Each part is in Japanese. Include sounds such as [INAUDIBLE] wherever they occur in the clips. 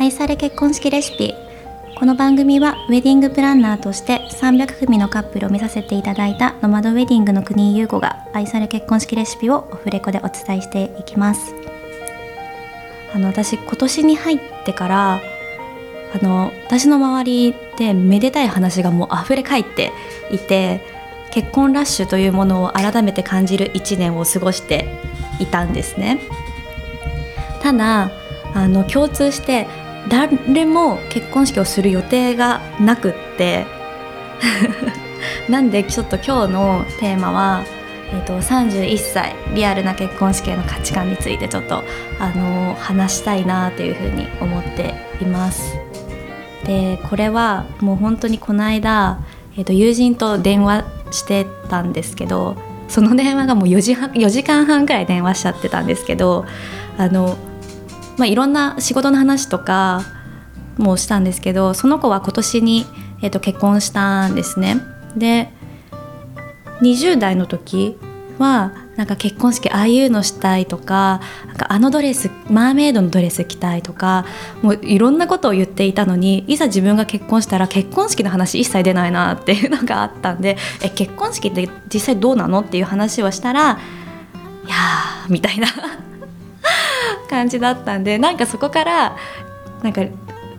愛され結婚式レシピ。この番組はウェディングプランナーとして300組のカップルを目指せていただいたノマドウェディングの国井優子が愛され結婚式レシピをオフレコでお伝えしていきます。あの私今年に入ってからあの私の周りでめでたい話がもう溢れ返っていて結婚ラッシュというものを改めて感じる1年を過ごしていたんですね。ただあの共通して誰も結婚式をする予定がなくって [LAUGHS] なんでちょっと今日のテーマは、えーと、31歳リアルな結婚式への価値観についてちょっと、あの話したいなというふうに思っています。でこれはもう本当にこの間、えーと友人と電話してたんですけどその電話がもう4時半4時間半くらい電話しちゃってたんですけどあのまあ、いろんな仕事の話とかもしたんですけどその子は今年に、えー、と結婚したんですね。で20代の時はなんか結婚式ああいうのしたいとかなんかあのドレスマーメイドのドレス着たいとかもういろんなことを言っていたのにいざ自分が結婚したら結婚式の話一切出ないなっていう [LAUGHS] のがあったんでえ結婚式って実際どうなのっていう話をしたらいやーみたいな感じだったんでなんかそこからなんか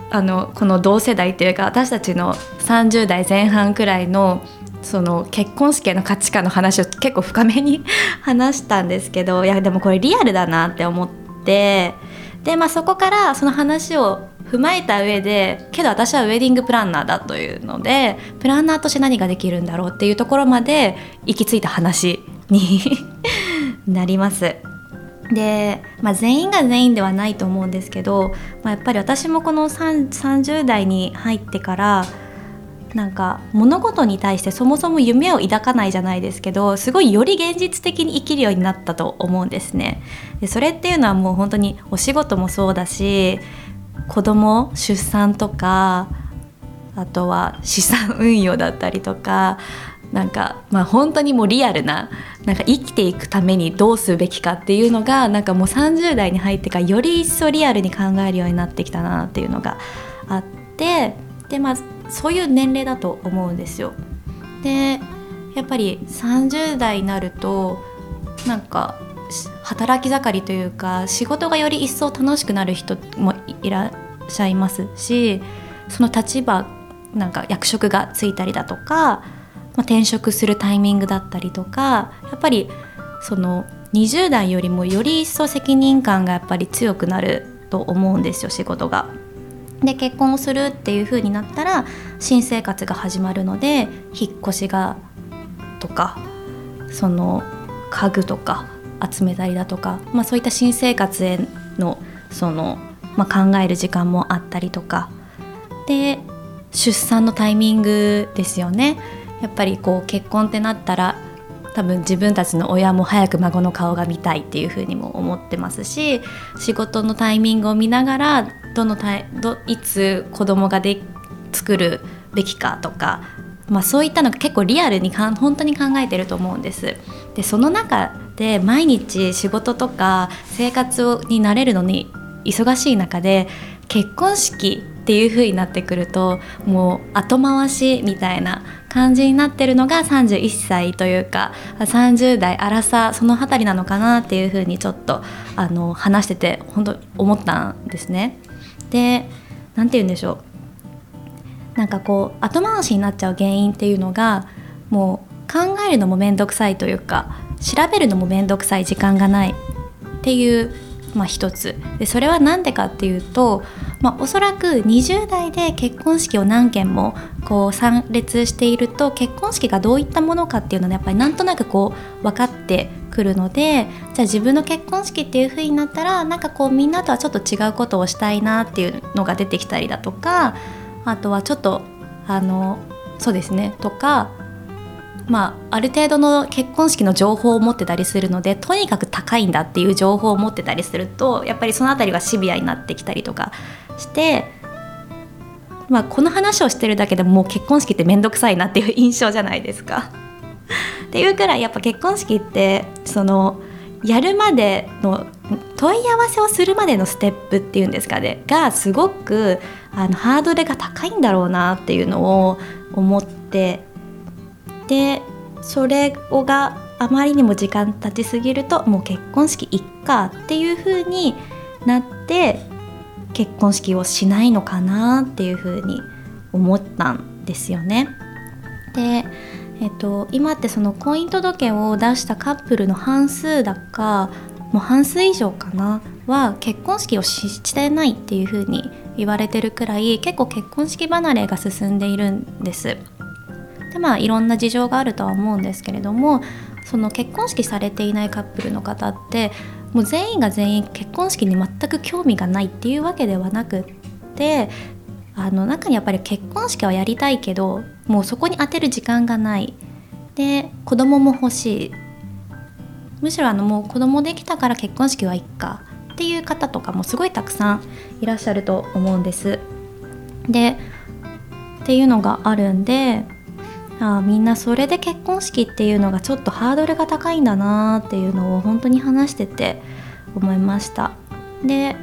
あのこの同世代というか私たちの30代前半くらいのその結婚式の価値観の話を結構深めに [LAUGHS] 話したんですけどいやでもこれリアルだなって思ってで、まあ、そこからその話を踏まえた上でけど私はウェディングプランナーだというのでプランナーとして何ができるんだろうっていうところまで行き着いた話に [LAUGHS] なります。で、まあ、全員が全員ではないと思うんですけど、まあ、やっぱり私もこの30代に入ってからなんか物事に対してそもそも夢を抱かないじゃないですけどすごいより現実的に生きるようになったと思うんですね。でそれっていうのはもう本当にお仕事もそうだし子供出産とかあとは資産運用だったりとかなんかまあ本当にもうリアルななんか生きていくためにどうすべきかっていうのがなんかもう30代に入ってからより一層リアルに考えるようになってきたなっていうのがあってでまあそういう年齢だと思うんですよ。でやっぱり30代になるとなんか働き盛りというか仕事がより一層楽しくなる人もいらっしゃいますしその立場なんか役職がついたりだとかまあ、転職するタイミングだったりとかやっぱりその20代よりもより一層責任感がやっぱり強くなると思うんですよ仕事が。で結婚をするっていう風になったら新生活が始まるので引っ越しがとかその家具とか集めたりだとか、まあ、そういった新生活へのその、まあ、考える時間もあったりとかで出産のタイミングですよね。やっぱりこう結婚ってなったら多分自分たちの親も早く孫の顔が見たいっていうふうにも思ってますし仕事のタイミングを見ながらどのタイどいつ子供がで作るべきかとか、まあ、そういったのが結構リアルにかん本当に考えてると思うんです。でその中で毎日仕事とか生活をになれるのに忙しい中で結婚式っていう風になってくるともう後回しみたいな感じになってるのが31歳というか30代荒さその辺りなのかなっていう風にちょっとあの話してて本当思ったんですね。で何て言うんでしょうなんかこう後回しになっちゃう原因っていうのがもう考えるのも面倒くさいというか調べるのも面倒くさい時間がないっていうまあ、一つでそれは何でかっていうと、まあ、おそらく20代で結婚式を何件もこう参列していると結婚式がどういったものかっていうのはやっぱりなんとなくこう分かってくるのでじゃあ自分の結婚式っていう風になったらなんかこうみんなとはちょっと違うことをしたいなっていうのが出てきたりだとかあとはちょっとあのそうですねとかまあ、ある程度の結婚式の情報を持ってたりするのでとにかく高いんだっていう情報を持ってたりするとやっぱりその辺りがシビアになってきたりとかして、まあ、この話をしてるだけでもう結婚式って面倒くさいなっていう印象じゃないですか。っていうくらいやっぱ結婚式ってそのやるまでの問い合わせをするまでのステップっていうんですかねがすごくあのハードルが高いんだろうなっていうのを思ってでそれをがあまりにも時間経ちすぎるともう結婚式いっかっていう風になって結婚式をしないのかなっていう風に思ったんですよね。で、えっと、今ってその婚姻届を出したカップルの半数だかもう半数以上かなは結婚式をしてないっていう風に言われてるくらい結構結婚式離れが進んでいるんです。でまあいろんな事情があるとは思うんですけれどもその結婚式されていないカップルの方ってもう全員が全員結婚式に全く興味がないっていうわけではなくってあの中にやっぱり結婚式はやりたいけどもうそこに当てる時間がない。で子供も欲しい。むしろあのもう子供できたから結婚式はいっか。っていう方とかもすごいたくさんいらっしゃると思うんです。でっていうのがあるんであみんなそれで結婚式っていうのがちょっとハードルが高いんだなっていうのを本当に話してて思いました。で、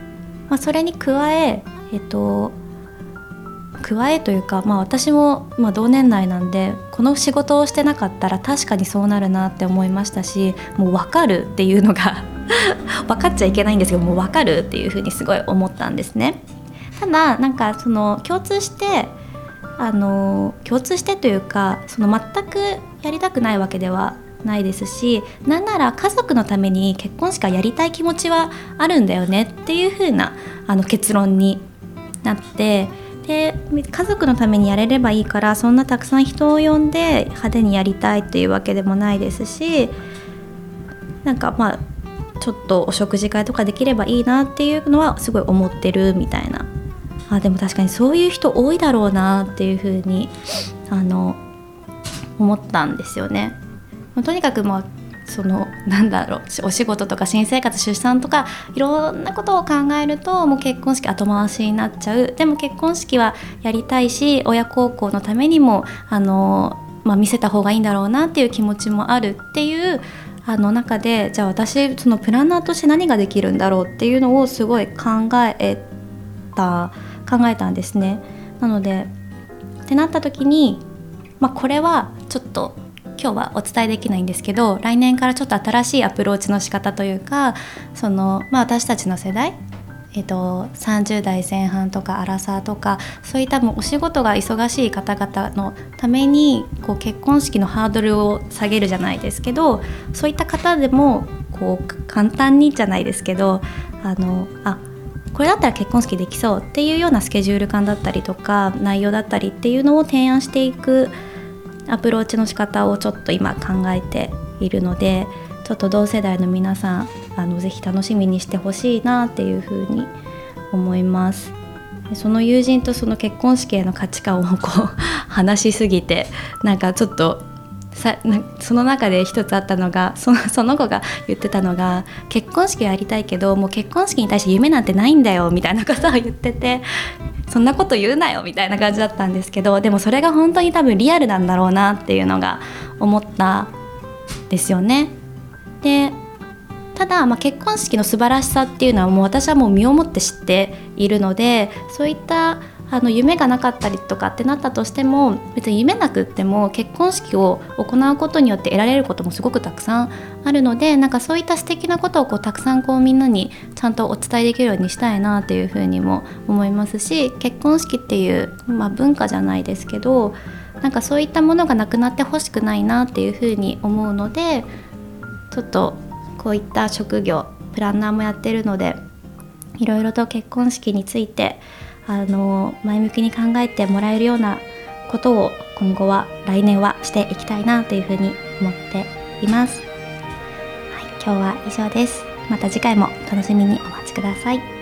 まあ、それに加ええっと加えというか、まあ、私も、まあ、同年代なんでこの仕事をしてなかったら確かにそうなるなって思いましたしもう分かるっていうのが [LAUGHS] 分かっちゃいけないんですけどもう分かるっていうふうにすごい思ったんですね。ただなんかその共通してあの共通してというかその全くやりたくないわけではないですしなんなら家族のために結婚式はやりたい気持ちはあるんだよねっていう風なあな結論になってで家族のためにやれればいいからそんなたくさん人を呼んで派手にやりたいっていうわけでもないですしなんかまあちょっとお食事会とかできればいいなっていうのはすごい思ってるみたいなあでも確かにそういう人多いだろうなっていうふうにあの思ったんですよね。とにかくまあそのなんだろうお仕事とか新生活出産とかいろんなことを考えるともう結婚式後回しになっちゃうでも結婚式はやりたいし親孝行のためにもあの、まあ、見せた方がいいんだろうなっていう気持ちもあるっていうあの中でじゃあ私そのプランナーとして何ができるんだろうっていうのをすごい考えた考えたんですね。なのでってなった時に、まあ、これはちょっと今日はお伝えできないんですけど来年からちょっと新しいアプローチの仕方というかその、まあ、私たちの世代えっと、30代前半とかアラサーとかそういったもうお仕事が忙しい方々のためにこう結婚式のハードルを下げるじゃないですけどそういった方でもこう簡単にじゃないですけどあのあこれだったら結婚式できそうっていうようなスケジュール感だったりとか内容だったりっていうのを提案していくアプローチの仕方をちょっと今考えているのでちょっと同世代の皆さんあのぜひ楽しみにしてほしいなっていうふうに思います。その友人とその結婚式への価値観をこう話しすぎてなんかちょっとさ [LAUGHS] その中で一つあったのがそのその子が言ってたのが結婚式やりたいけどもう結婚式に対して夢なんてないんだよみたいなことを言っててそんなこと言うなよみたいな感じだったんですけどでもそれが本当に多分リアルなんだろうなっていうのが思ったですよね。でただ、まあ、結婚式の素晴らしさっていうのはもう私はもう身をもって知っているのでそういったあの夢がなかったりとかってなったとしても別に夢なくっても結婚式を行うことによって得られることもすごくたくさんあるのでなんかそういった素敵なことをこうたくさんこうみんなにちゃんとお伝えできるようにしたいなっていうふうにも思いますし結婚式っていう、まあ、文化じゃないですけどなんかそういったものがなくなってほしくないなっていうふうに思うのでちょっとこういった職業プランナーもやってるのでいろいろと結婚式についてあの前向きに考えてもらえるようなことを今後は来年はしていきたいなというふうに思っています。はい、今日は以上です。また次回も楽しみにお待ちください。